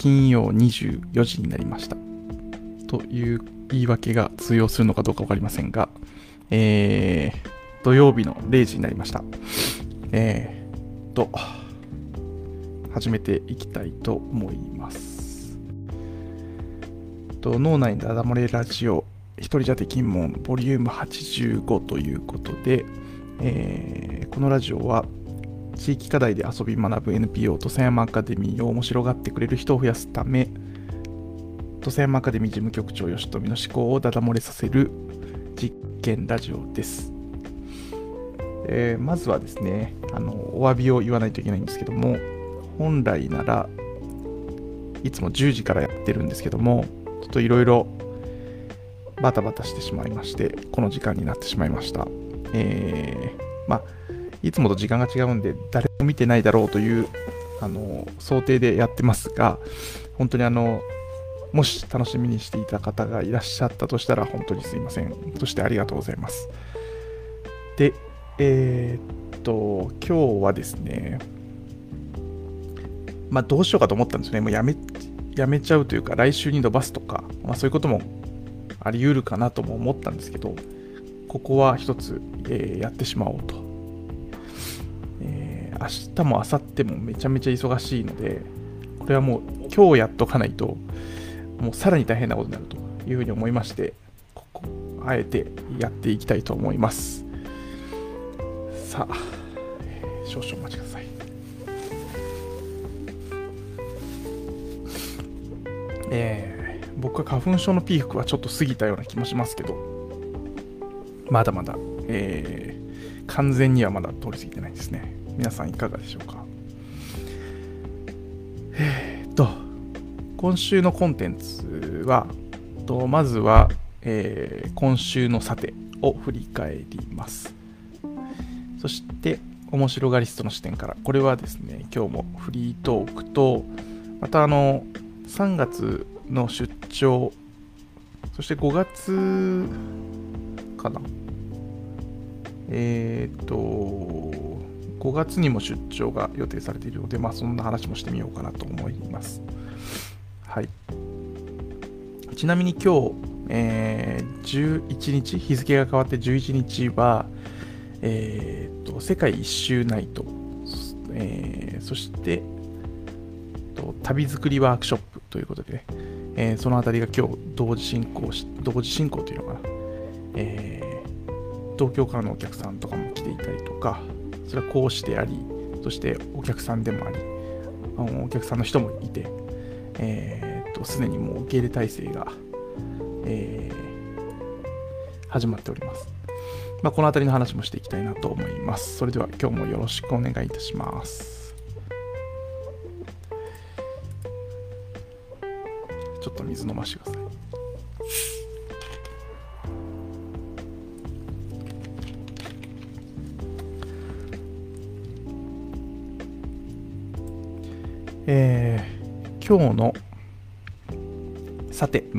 金曜24時になりました。という言い訳が通用するのかどうか分かりませんが、えー、土曜日の0時になりました。えー、と、始めていきたいと思います。と脳内ダダ漏れラジオ一人じゃできんもんボリューム85ということで、えーこのラジオは地域課題で遊び学ぶ NPO 土佐山アカデミーを面白がってくれる人を増やすため土佐山アカデミー事務局長吉富の思考をダダ漏れさせる実験ラジオです、えーまずはですねあのお詫びを言わないといけないんですけども本来ならいつも10時からやってるんですけどもちょっといろいろバタバタしてしまいましてこの時間になってしまいました。えーまあいつもと時間が違うんで誰も見てないだろうというあの想定でやってますが本当にあのもし楽しみにしていた方がいらっしゃったとしたら本当にすいません。そしてありがとうございます。でえーっと今日はですねまあどうしようかと思ったんですね。もうやめやめちゃうというか来週に伸ばすとか、まあ、そういうこともあり得るかなとも思ったんですけどここは一つ、えーやってしまおうと、明日も明後日もめちゃめちゃ忙しいのでこれはもう今日やっとかないともうさらに大変なことになるというふうに思いましてここあえてやっていきたいと思います。さあ少々お待ちください。えー僕は花粉症のピークはちょっと過ぎたような気もしますけどまだまだ、えー完全にはまだ通り過ぎてないですね。皆さんいかがでしょうか？えーっと今週のコンテンツはとまずは、えー今週のさてを振り返ります。そして面白がりストの視点からこれはですね今日もフリートークとまたあの3月の出張そして5月かな。えっ、と5月にも出張が予定されているのでまあそんな話もしてみようかなと思います。はい。ちなみに今日、えー11日日付が変わって11日はえー、と世界一周ナイト、えーそしてと旅作りワークショップということでね、えーそのあたりが今日同時進行し同時進行というのかな、えー東京からのお客さんとかも来ていたりとかそれは講師でありそしてお客さんでもありあのお客さんの人もいてえーとすでにもう受け入れ体制が、えー始まっておりますまあ、この辺りの話もしていきたいなと思います。それでは今日もよろしくお願いいたします。ちょっと水飲まして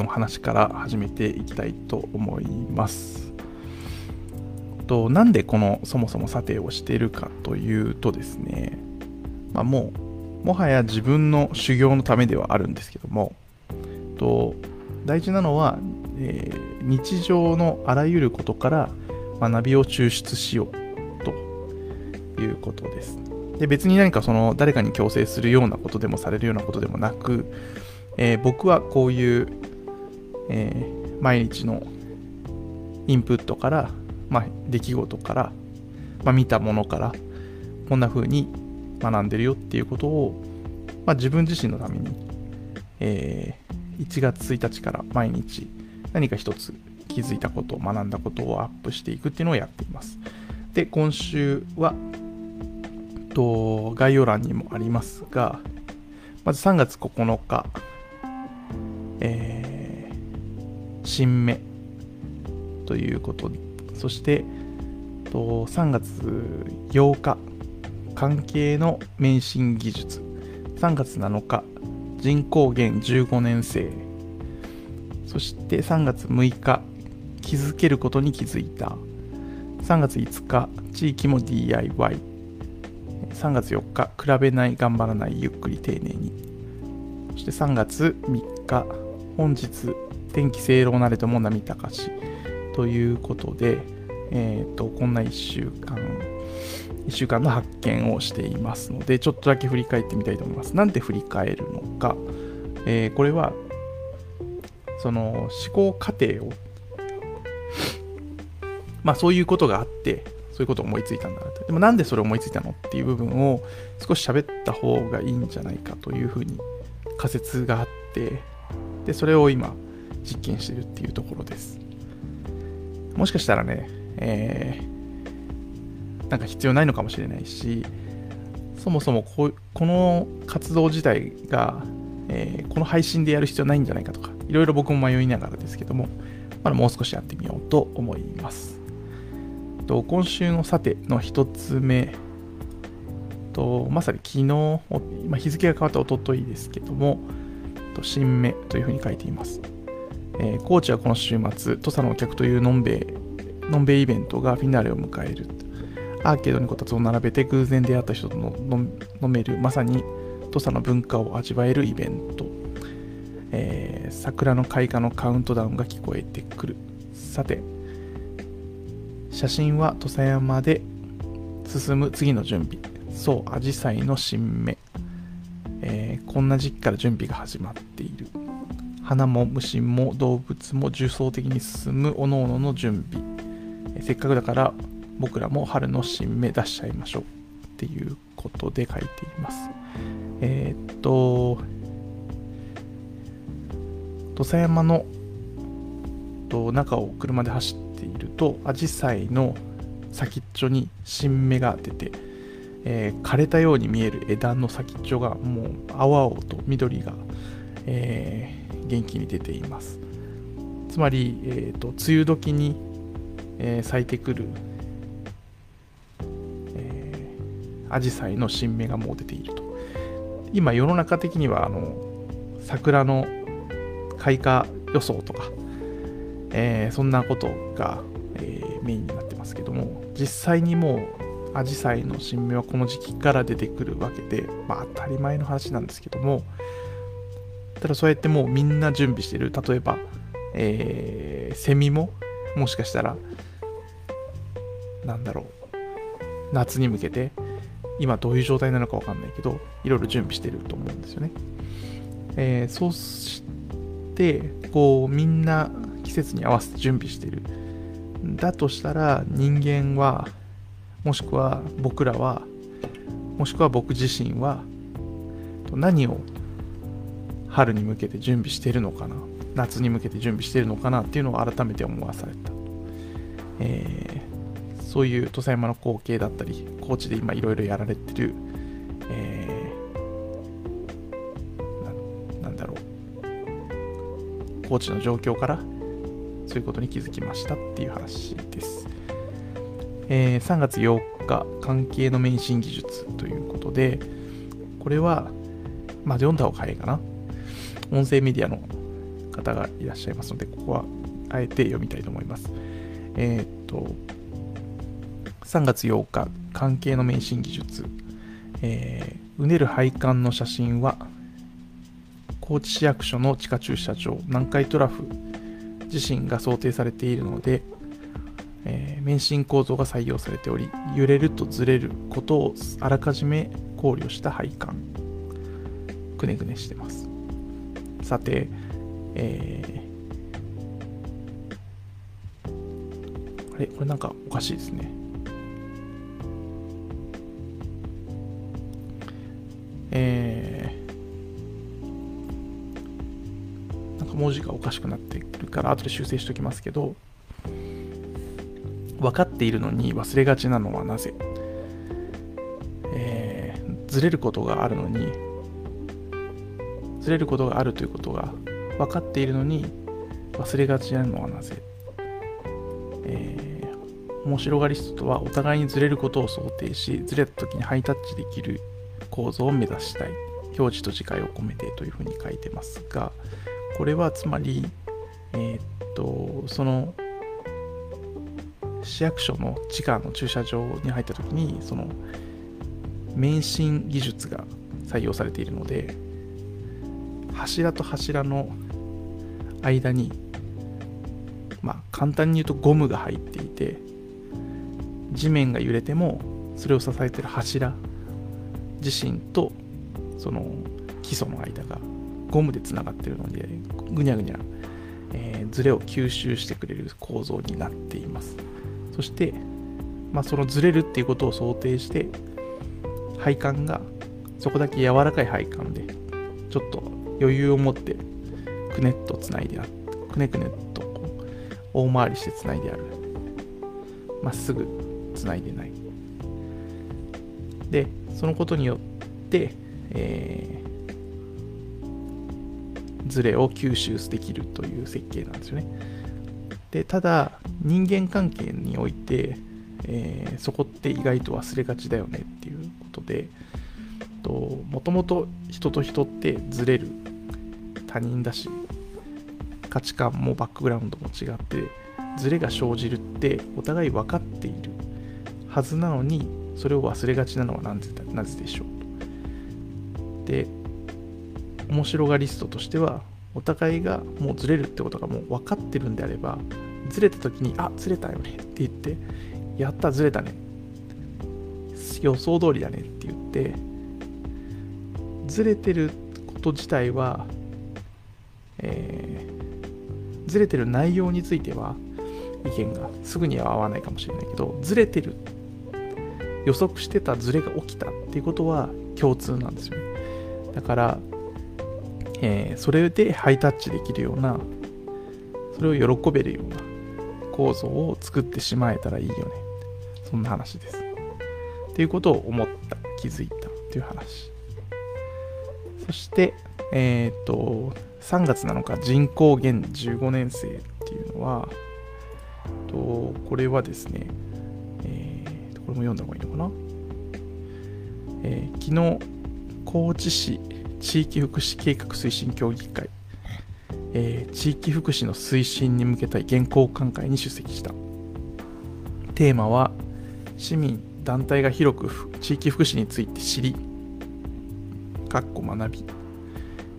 の話から始めていきたいと思います。となんでこのそもそも査定をしているかというとですね、まあ、もうもはや自分の修行のためではあるんですけどもと大事なのは、えー日常のあらゆることから学びを抽出しようということですで別に何かその誰かに強制するようなことでもされるようなことでもなく、えー僕はこういう、えー毎日のインプットからまあ、出来事から、まあ、見たものからこんな風に学んでるよっていうことを、まあ、自分自身のために、えー1月1日から毎日何か一つ気づいたこと学んだことをアップしていくっていうのをやっています。で今週はと概要欄にもありますがまず3月9日、えー新芽ということそしてと3月8日関係の免震技術。3月7日人口減15年生。そして3月6日気づけることに気づいた。3月5日地域も DIY3 月4日比べない頑張らないゆっくり丁寧に。そして3月3日、本日、天気正論なれとも波高しということで、えっ、ー、と、こんな1週間、1週間の発見をしていますので、ちょっとだけ振り返ってみたいと思います。なんで振り返るのか、えー、これは、その思考過程を、まあそういうことがあって、そういうことを思いついたんだなと。でもなんでそれを思いついたのっていう部分を少し喋った方がいいんじゃないかというふうに仮説があって、で、それを今実験してるっていうところです。もしかしたらね、えー、なんか必要ないのかもしれないし、そもそもここの活動自体が、えー、この配信でやる必要ないんじゃないかとか、いろいろ僕も迷いながらですけども、まだもう少しやってみようと思います。と今週のさての一つ目と、まさに昨日、今日付が変わったおとといですけども、と新芽というふうに書いています。えー、高知はこの週末、土佐のお客というのんべい、のんべいイベントがフィナーレを迎える。アーケードにこたつを並べて偶然出会った人との飲める、まさに土佐の文化を味わえるイベント。えー、桜の開花のカウントダウンが聞こえてくる。さて、写真は土佐山で進む次の準備。そう、アジサイの新芽。えー、こんな時期から準備が始まっている。花も虫も動物も重層的に進む各々の準備。せっかくだから僕らも春の新芽出しちゃいましょう。っていうことで書いています。えー、っと、土佐山のと中を車で走っているとアジサイの先っちょに新芽が出て、えー、枯れたように見える枝の先っちょがもう青々と緑が、えー、元気に出ています。つまり、えーと、梅雨時に、えー、咲いてくるアジサイの新芽がもう出ていると。今世の中的にはあの桜の開花予想とかえー、そんなことが、えー、メインになってますけども実際にもうアジサイの新芽はこの時期から出てくるわけで、まあ、当たり前の話なんですけどもただそうやってもうみんな準備してる例えば、えー、セミももしかしたらなんだろう夏に向けて今どういう状態なのかわかんないけどいろいろ準備してると思うんですよね、えー、そしてこうみんな季節に合わせて準備してる。だとしたら人間は、もしくは僕らは、もしくは僕自身は、何を春に向けて準備してるのかな、夏に向けて準備してるのかなっていうのを改めて思わされた。えー、そういう土佐山の光景だったり、高知で今いろいろやられてる、えー、ななんだろう、高知の状況からそういうことに気づきましたっていう話です。えー、3月8日、関係の免震技術ということで、これは、まあ、読んだ方が早いかな。音声メディアの方がいらっしゃいますので、ここはあえて読みたいと思います。えっ、と、3月8日、関係の免震技術。えー、うねる配管の写真は、高知市役所の地下駐車場、南海トラフ自身が想定されているので、え、免震構造が採用されており揺れるとずれることをあらかじめ考慮した配管くねくねしてますさて、えー、あれこれなんかおかしいですね。えー文字がおかしくなってくるから後で修正しておきますけど分かっているのに忘れがちなのはなぜ、えー、ずれることがあるのにずれることがあるということが分かっているのに忘れがちなのはなぜ、えー、面白がりストとはお互いにずれることを想定しずれた時にハイタッチできる構造を目指したい。表示と次回を込めてというふうに書いてますがこれはつまり、えー、っと、その、市役所の地下の駐車場に入った時に、その、免震技術が採用されているので、柱と柱の間にまあ簡単に言うとゴムが入っていて地面が揺れてもそれを支えてる柱自身とその基礎の間がゴムでつながってるのでぐにゃぐにゃ、えー、ズレを吸収してくれる構造になっています。そして、まあ、そのずれるっていうことを想定して配管がそこだけ柔らかい配管でちょっと余裕を持ってくねっとつないであくねくねっと大回りしてつないである。まっすぐつないでない。でそのことによって、えー、ズレを吸収できるという設計なんですよね。でただ人間関係において、えー、そこって意外と忘れがちだよねっていうことでもともと人と人ってずれる他人だし価値観もバックグラウンドも違ってズレが生じるってお互い分かっているはずなのにそれを忘れがちなのはなぜなぜでしょう。で面白がリストとしてはお互いがもうずれるってことがもう分かってるんであればずれた時にあずれたよねって言ってやったずれたね予想通りだねって言ってずれてること自体は、えー、ずれてる内容については意見がすぐには合わないかもしれないけどずれてる予測してたズレが起きたっていうことは共通なんですよね。だから、えー、それでハイタッチできるようなそれを喜べるような構造を作ってしまえたらいいよね。そんな話です。っていうことを思った気づいたっていう話。そしてえっ、と3月7日人口減15年生っていうのはとこれはですねこれも読んだ方がいいのかな、えー、昨日高知市地域福祉計画推進協議会、えー、地域福祉の推進に向けた原稿寛会に出席した。テーマは市民団体が広く地域福祉について知りかっこ学び、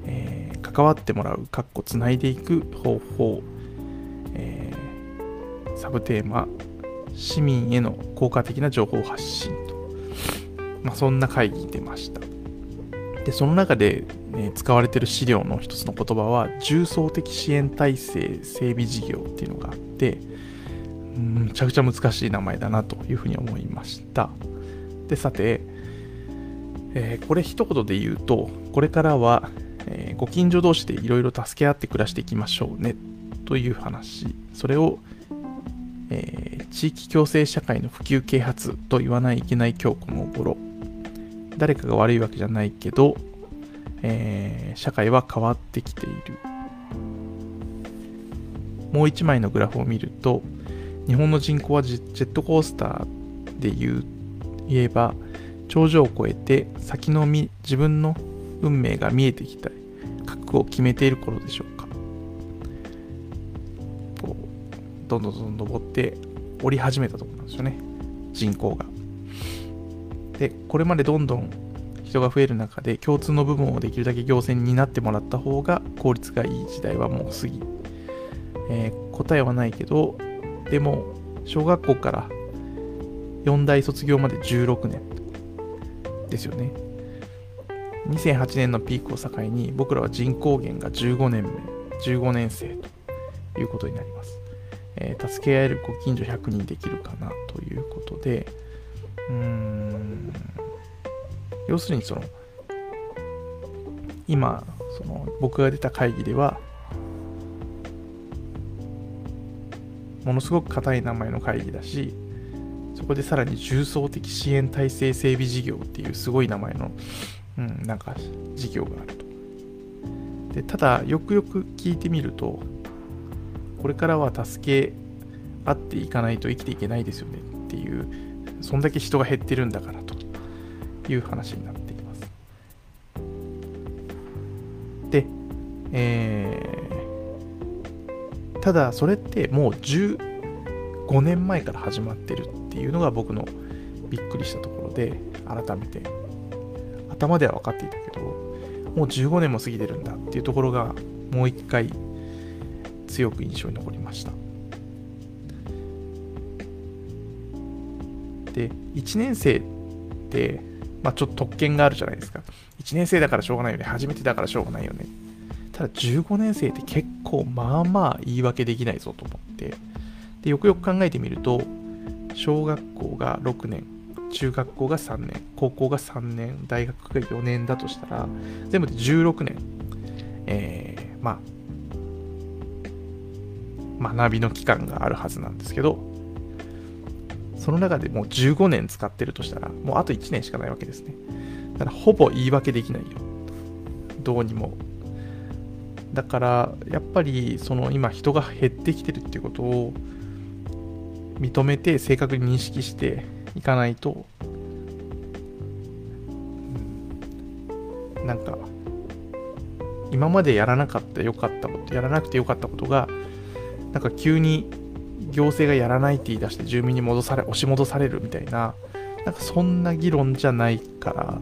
えー、関わってもらうかっこつないでいく方法、えー、サブテーマ市民への効果的な情報発信と、まあ、そんな会議に出ました。でその中で、ね、使われている資料の一つの言葉は重層的支援体制整備事業っていうのがあってむちゃくちゃ難しい名前だなというふうに思いました。でさて、えー、これ一言で言うとこれからは、えー、ご近所同士でいろいろ助け合って暮らしていきましょうね。という話。それをえー、地域共生社会の普及啓発と言わないいけない今日この頃誰かが悪いわけじゃないけど、えー、社会は変わってきている。もう一枚のグラフを見ると日本の人口はジェットコースターで言う言えば頂上を越えて先のみ自分の運命が見えてきたり覚悟を決めている頃でしょうか。こうどんどんどんどん登って降り始めたところなんですよね。人口が。でこれまでどんどん人が増える中で共通の部分をできるだけ行政に担ってもらった方が効率がいい時代はもう過ぎ、えー、答えはないけどでも小学校から4代卒業まで16年ですよね。2008年のピークを境に僕らは人口減が15年目15年生ということになります。えー、助け合えるご近所100人できるかなということで、うーん、要するにその、今、その僕が出た会議では、ものすごく硬い名前の会議だし、そこでさらに重層的支援体制整備事業っていうすごい名前の、うん、なんか事業があると。でただ、よくよく聞いてみると、これからは助け合っていかないと生きていけないですよねっていう、そんだけ人が減ってるんだからという話になっています。で、えー、ただそれってもう15年前から始まってるっていうのが僕のびっくりしたところで、改めて、頭では分かっていたけど、もう15年も過ぎてるんだっていうところがもう一回強く印象に残りました。で1年生ってまあちょっと特権があるじゃないですか。1年生だからしょうがないよね。初めてだからしょうがないよね。ただ15年生って結構まあまあ言い訳できないぞと思って。でよくよく考えてみると小学校が6年。中学校が3年高校が3年大学が4年だとしたら全部で16年えー、まあ学びの期間があるはずなんですけどその中でもう15年使ってるとしたらもうあと1年しかないわけですね。だからほぼ言い訳できないよ。どうにも。だからやっぱりその今人が減ってきてるっていうことを認めて正確に認識していかないと、なんか今までやらなかったよかったことやらなくてよかったことがなんか急に行政がやらないって言い出して住民に戻され押し戻されるみたいななんかそんな議論じゃないから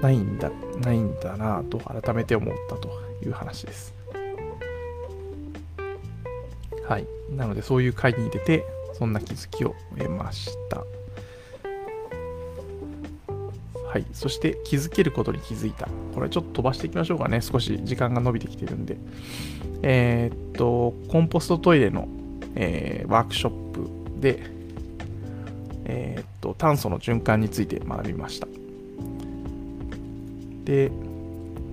ないんだないんだなと改めて思ったという話です。はい。なのでそういう会に出てそんな気づきを得ました。はい。そして気づけることに気づいた。これちょっと飛ばしていきましょうかね。少し時間が伸びてきてるんで。えー、っとコンポストトイレの、えー、ワークショップでえー、っと炭素の循環について学びました。で、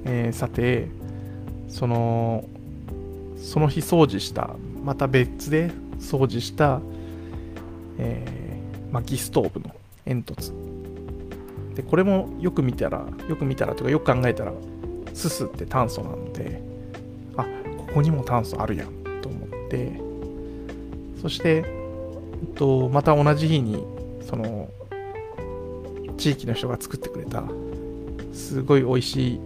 え、さてそのその日掃除したまた別で掃除した、えー、薪ストーブの煙突。でこれもよく見たらよく見たらとかよく考えたらすすって炭素なのであここにも炭素あるやんと思ってそして、えっと、また同じ日にその地域の人が作ってくれたすごい美味しい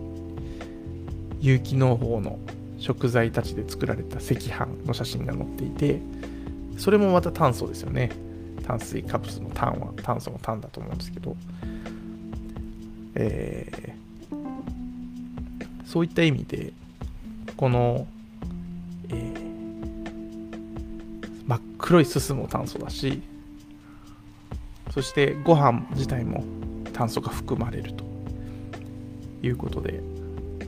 有機農法の食材たちで作られた赤飯の写真が載っていてそれもまた炭素ですよね。炭水化物の炭は炭素の炭だと思うんですけど、えー、そういった意味でこの、えー、真っ黒いすすも炭素だしそしてご飯自体も炭素が含まれるということで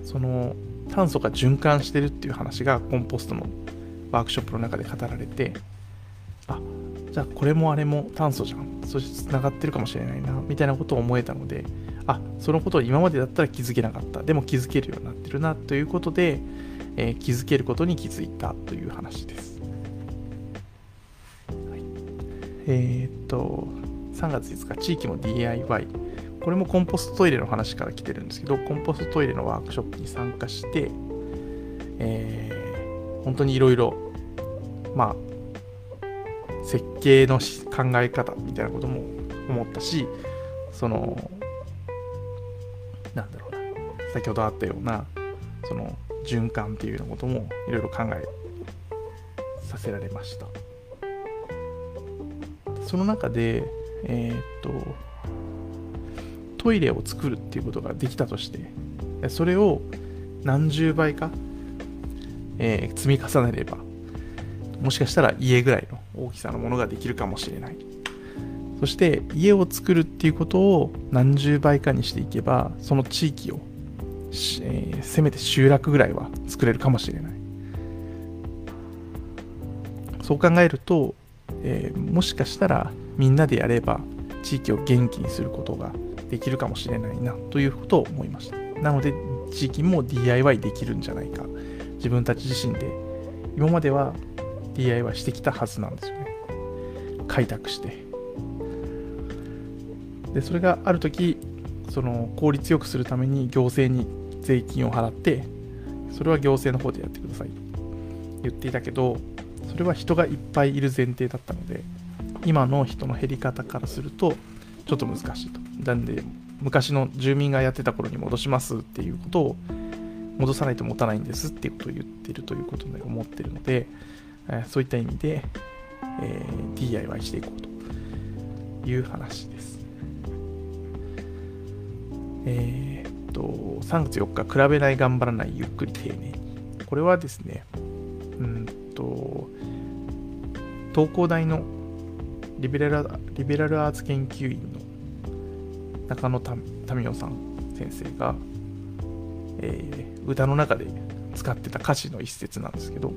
その炭素が循環してるっていう話がコンポストのワークショップの中で語られてあじゃあこれもあれも炭素じゃん。そしてつながってるかもしれないなみたいなことを思えたのであそのことを今までだったら気づけなかった。でも気づけるようになってるなということで、えー、気づけることに気づいたという話です、はい、えー、っと3月5日地域も DIY これもコンポストトイレの話から来てるんですけど、コンポストトイレのワークショップに参加して、えー、本当にいろいろ、まあ、設計の考え方みたいなことも思ったし、その、先ほどあったような、その、循環っていうようなこともいろいろ考えさせられました。その中で、えー、っと、トイレを作るっていうことができたとしてそれを何十倍か、えー、積み重ねればもしかしたら家ぐらいの大きさのものができるかもしれないそして家を作るっていうことを何十倍かにしていけばその地域を、えー、せめて集落ぐらいは作れるかもしれないそう考えると、えー、もしかしたらみんなでやれば地域を元気にすることができるかもしれないなということを思いました。なので、地域も DIY できるんじゃないか。自分たち自身で、今までは DIY してきたはずなんですよね。開拓して。で、それがある時、その効率よくするために行政に税金を払って、それは行政の方でやってください。言っていたけど、それは人がいっぱいいる前提だったので、今の人の減り方からすると、ちょっと難しいと。なんで、昔の住民がやってた頃に戻しますっていうことを、戻さないと持たないんですっていうことを言ってるということで思ってるので、え、そういった意味で、えー、DIY していこうという話です。えー、と、3月4日、比べない、頑張らない、ゆっくり、丁寧。これはですね、うんと、東工大のリベラルリベラルアーツ研究員の中野民夫さん先生が、えー、歌の中で使ってた歌詞の一節なんですけど、い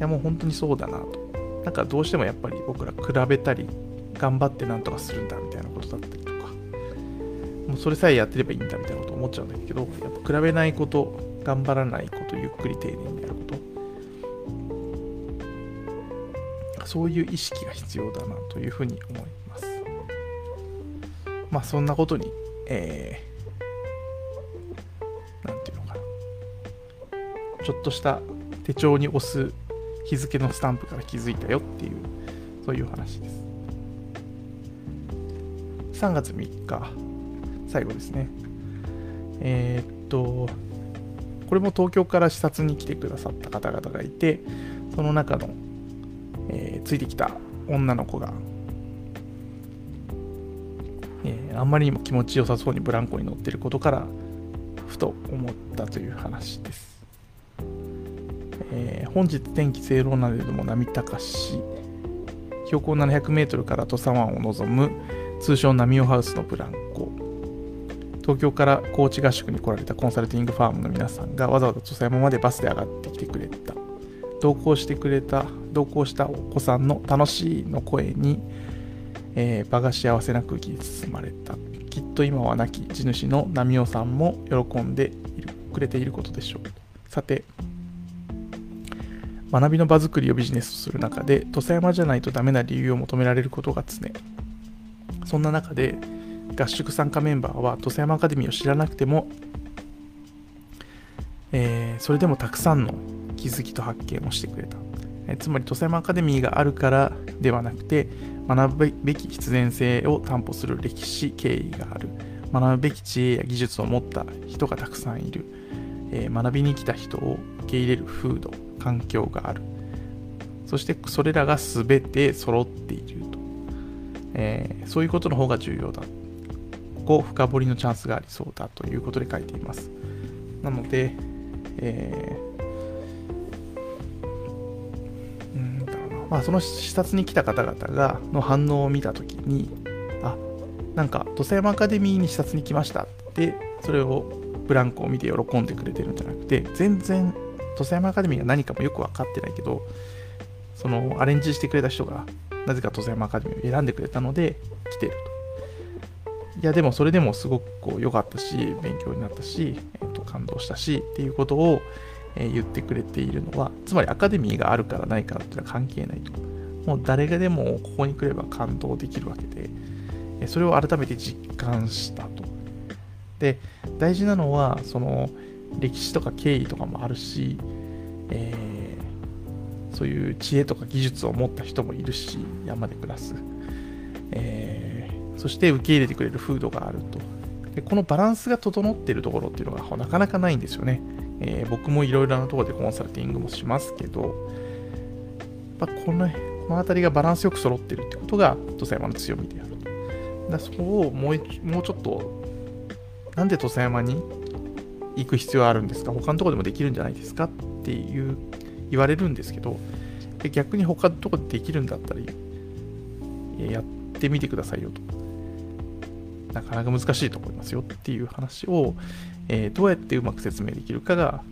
やもう本当にそうだなと。なんかどうしてもやっぱり僕ら比べたり、頑張ってなんとかするんだみたいなことだったり、もうそれさえやってればいいんだみたいなこと思っちゃうんだけど、やっぱ比べないこと、頑張らないこと、ゆっくり丁寧にやること、そういう意識が必要だなというふうに思います。まあそんなことに、えー、なんていうのかな。ちょっとした手帳に押す日付のスタンプから気づいたよっていうそういう話です3月3日最後ですね。えー、っとこれも東京から視察に来てくださった方々がいてその中の、えー、ついてきた女の子が、えー、あんまりにも気持ちよさそうにブランコに乗ってることからふと思ったという話です。えー、本日天気正論なれども波高し標高700メートルから土佐湾を望む通称波尾ハウスのブランコ。東京から高知合宿に来られたコンサルティングファームの皆さんがわざわざ土佐山までバスで上がってきてくれた。同行してくれた同行したお子さんの楽しいの声に、えー、場が幸せな空気に包まれた。きっと今は亡き地主の波尾さんも喜んでいるくれていることでしょう。さて学びの場作りをビジネスとする中で土佐山じゃないとダメな理由を求められることが常。そんな中で合宿参加メンバーは土佐山アカデミーを知らなくても、えー、それでもたくさんの気づきと発見をしてくれた、えー、つまり土佐山アカデミーがあるからではなくて学ぶべき必然性を担保する歴史経緯がある学ぶべき知恵や技術を持った人がたくさんいる、えー、学びに来た人を受け入れる風土環境がある。そしてそれらが全て揃っていると。えー、そういうことの方が重要だ。ここ深掘りのチャンスがありそうだということで書いています。なので、えー、うん。まあ、その視察に来た方々がの反応を見たときに、あ、なんか土佐山アカデミーに視察に来ましたって、それをブランコを見て喜んでくれてるんじゃなくて、全然土佐山アカデミーが何かもよく分かってないけど、そのアレンジしてくれた人が、なぜか土佐山アカデミーを選んでくれたので、来てると。いや、でもそれでもすごくこう良かったし、勉強になったし、えー、と感動したし、っていうことを、え、言ってくれているのは、つまりアカデミーがあるからないからっていうのは関係ないと。もう誰がでもここに来れば感動できるわけで、えそれを改めて実感したと。で、大事なのは、その、歴史とか経緯とかもあるし、えー、そういう知恵とか技術を持った人もいるし山で暮らす、えー、そして受け入れてくれる風土があると。でこのバランスが整っているところっていうのがなかなかないんですよね、えー、僕もいろいろなところでコンサルティングもしますけどやっぱこのこの辺りがバランスよく揃ってるってことが土佐山の強みであるだそこをもうもうちょっとなんで土佐山に行く必要あるんですか？他のとこでもできるんじゃないですかっていう言われるんですけど逆に他のとこでできるんだったらやってみてくださいよと。なかなか難しいと思いますよっていう話を、えー、どうやってうまく説明できるかが、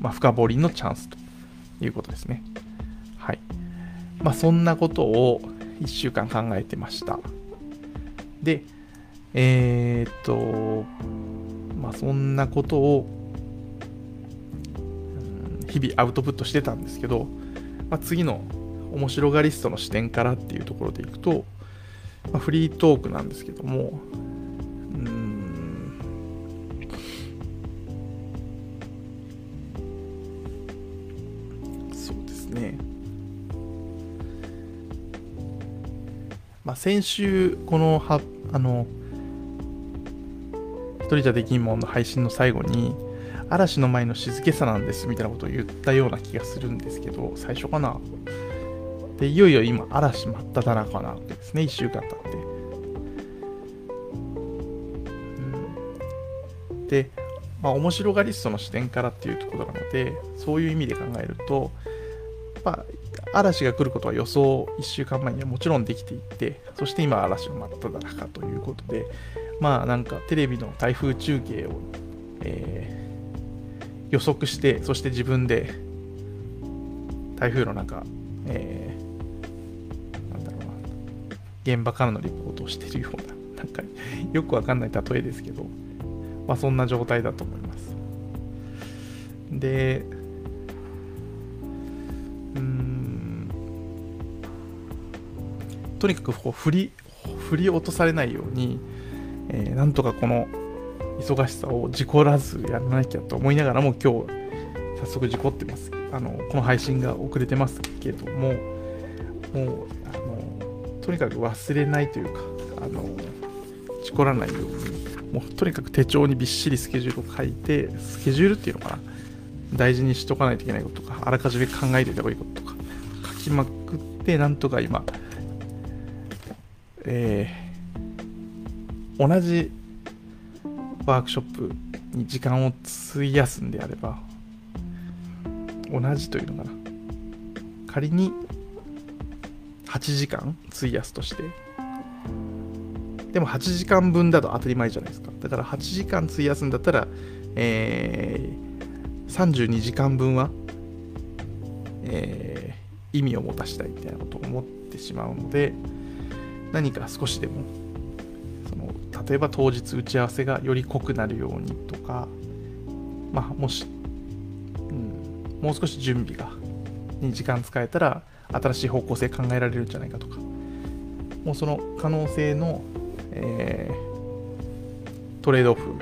まあ、深掘りのチャンスということですね。はい。まあそんなことを1週間考えてました。でえー、っとまあ、そんなことを、日々アウトプットしてたんですけど、まあ、次の面白がリストの視点からっていうところでいくと、まあ、フリートークなんですけども、うん、そうですね。まあ、先週、このは、あの、一人じゃできんもんの配信の最後に、嵐の前の静けさなんですみたいなことを言ったような気がするんですけど、最初かな？で、いよいよ今、嵐真っ只中なわけですね、1週間経って。うん、で、まあ、面白がりストの視点からっていうところなのでそういう意味で考えると、まあ、嵐が来ることは予想1週間前にはもちろんできていてそして今嵐真っ只中ということでまあなんかテレビの台風中継を、えー、予測してそして自分で台風の中、えー、現場からのリポートをしているようななんかよくわかんない例えですけど、まあ、そんな状態だと思います。で、うん、とにかくこう振り、振り落とされないように、えー、なんとかこの忙しさを事故らずやらなきゃと思いながらも今日早速事故ってます。あのこの配信が遅れてますけども、もうとにかく忘れないというか、あの事故らないように、もうとにかく手帳にびっしりスケジュールを書いて、スケジュールっていうのかな、大事にしとかないといけないこととか、あらかじめ考えておいた方がいいこととか、書きまくって、なんとか今、えー、同じワークショップに時間を費やすんであれば、同じというのかな。仮に8時間費やすとして、でも8時間分だと当たり前じゃないですか。だから8時間費やすんだったら、えー、32時間分は、えー、意味を持たしたいみたいなことを思ってしまうので、何か少しでも、その例えば当日打ち合わせがより濃くなるようにとか、まあ、もし、うん、もう少し準備が、に時間使えたら、新しい方向性考えられるんじゃないかとか、もうその可能性のえー、トレードオフ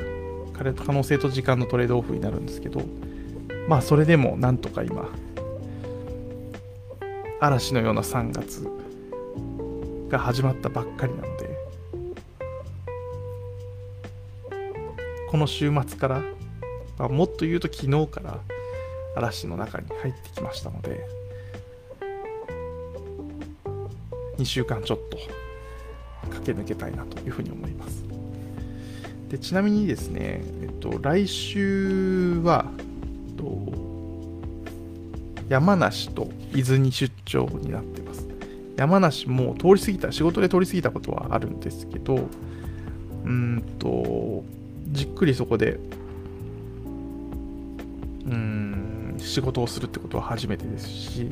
可能性と時間のトレードオフになるんですけどまあそれでもなんとか今嵐のような3月が始まったばっかりなのでこの週末から、まあ、もっと言うと昨日から嵐の中に入ってきましたので2週間ちょっと駆け抜けたいなというふうに思います。でちなみにですね、えっと、来週は、えっと、山梨と伊豆に出張になってます。山梨も通り過ぎた、仕事で通り過ぎたことはあるんですけど、うんと、じっくりそこで、うん、仕事をするってことは初めてですし、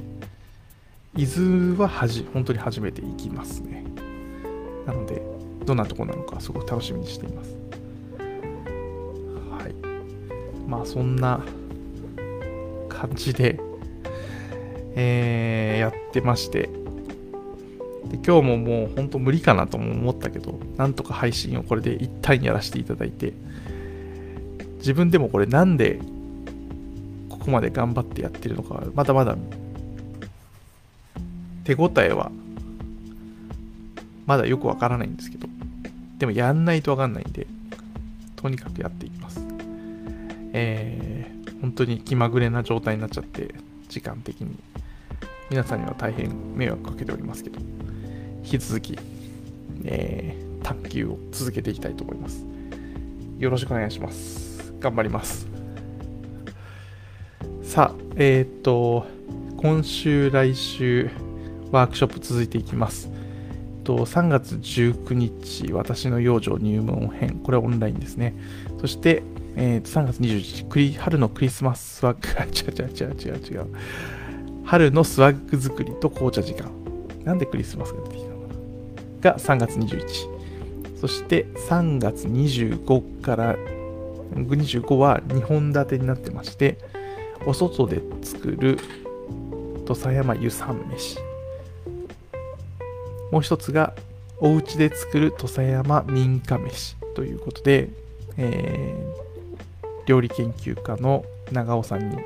伊豆ははじ本当に初めて行きますね。なので、どんなとこなのかすごく楽しみにしています。はい。まあ、そんな感じで、えー、やってまして、で今日ももう本当無理かなとも思ったけど、なんとか配信をこれで一旦やらせていただいて、自分でもこれなんでここまで頑張ってやってるのか、まだまだ手応えはまだよくわからないんですけど、でもやんないとわかんないんで、とにかくやっていきます。えー、本当に気まぐれな状態になっちゃって、時間的に。皆さんには大変迷惑かけておりますけど、引き続き、えー、探求を続けていきたいと思います。よろしくお願いします。頑張ります。さあ、えっ、と、今週、来週、ワークショップ続いていきます。と、3月19日、私の養生入門編。これはオンラインですね。そして、えー、3月21日、春のクリスマススワッグ、違う違う違う違う違う。春のスワッグ作りと紅茶時間。なんでクリスマスが出てきたのかなが3月21日。そして3月25から、25は2本立てになってまして、お外で作る土佐山湯山飯。もう一つが、お家で作る土佐山民家飯ということで、えー、料理研究家の長尾さんに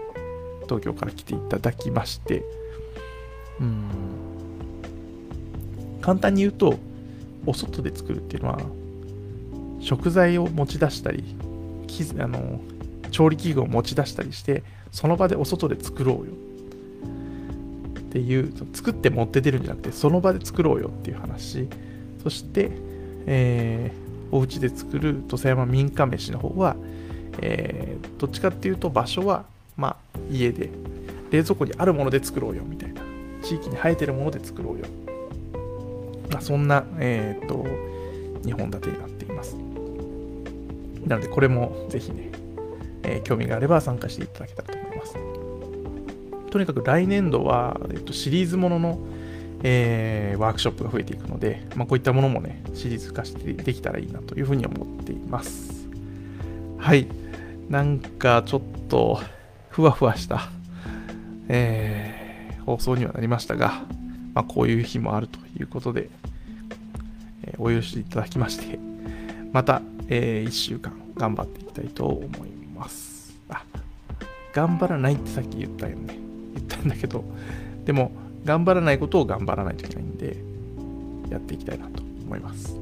東京から来ていただきまして、うん、簡単に言うと、お外で作るっていうのは、食材を持ち出したり、あの調理器具を持ち出したりして、その場でお外で作ろうよ。っていう作って持って出るんじゃなくてその場で作ろうよっていう話そして、えー、お家で作る土佐山民家飯の方は、えー、どっちかっていうと場所は、まあ、家で、冷蔵庫にあるもので作ろうよみたいな、地域に生えてるもので作ろうよ。まあ、そんな、えっ、ー、と、2本立てになっています。なので、これもぜひね、えー、興味があれば参加していただけたらと思います。とにかく来年度は、えっと、シリーズものの、えー、ワークショップが増えていくので、まあ、こういったものもね、シリーズ化してできたらいいなというふうに思っています。はい。なんかちょっと、ふわふわした、えー、放送にはなりましたが、まあ、こういう日もあるということで、えー、お許しいただきまして、また、えー、1週間頑張っていきたいと思います。あ、頑張らないってさっき言ったよね。だけど、でも、頑張らないことを頑張らないといけないんで、やっていきたいなと思います。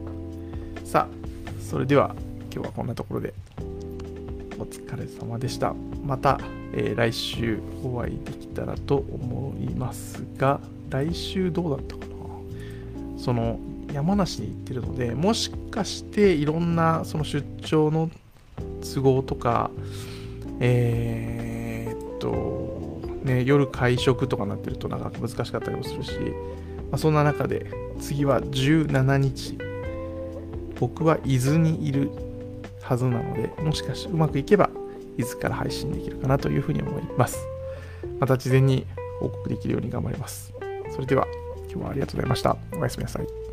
さあ、それでは今日はこんなところでお疲れ様でした。また、えー、来週お会いできたらと思いますが、来週どうだったかな？その山梨に行ってるので、もしかしていろんなその出張の都合とか、えー、ね、夜会食とかなってるとなかなか難しかったりもするし、まあ、そんな中で次は17日。僕は伊豆にいるはずなのでもしかしてうまくいけば伊豆から配信できるかなというふうに思います。また事前に報告できるように頑張ります。それでは今日はありがとうございました。おやすみなさい。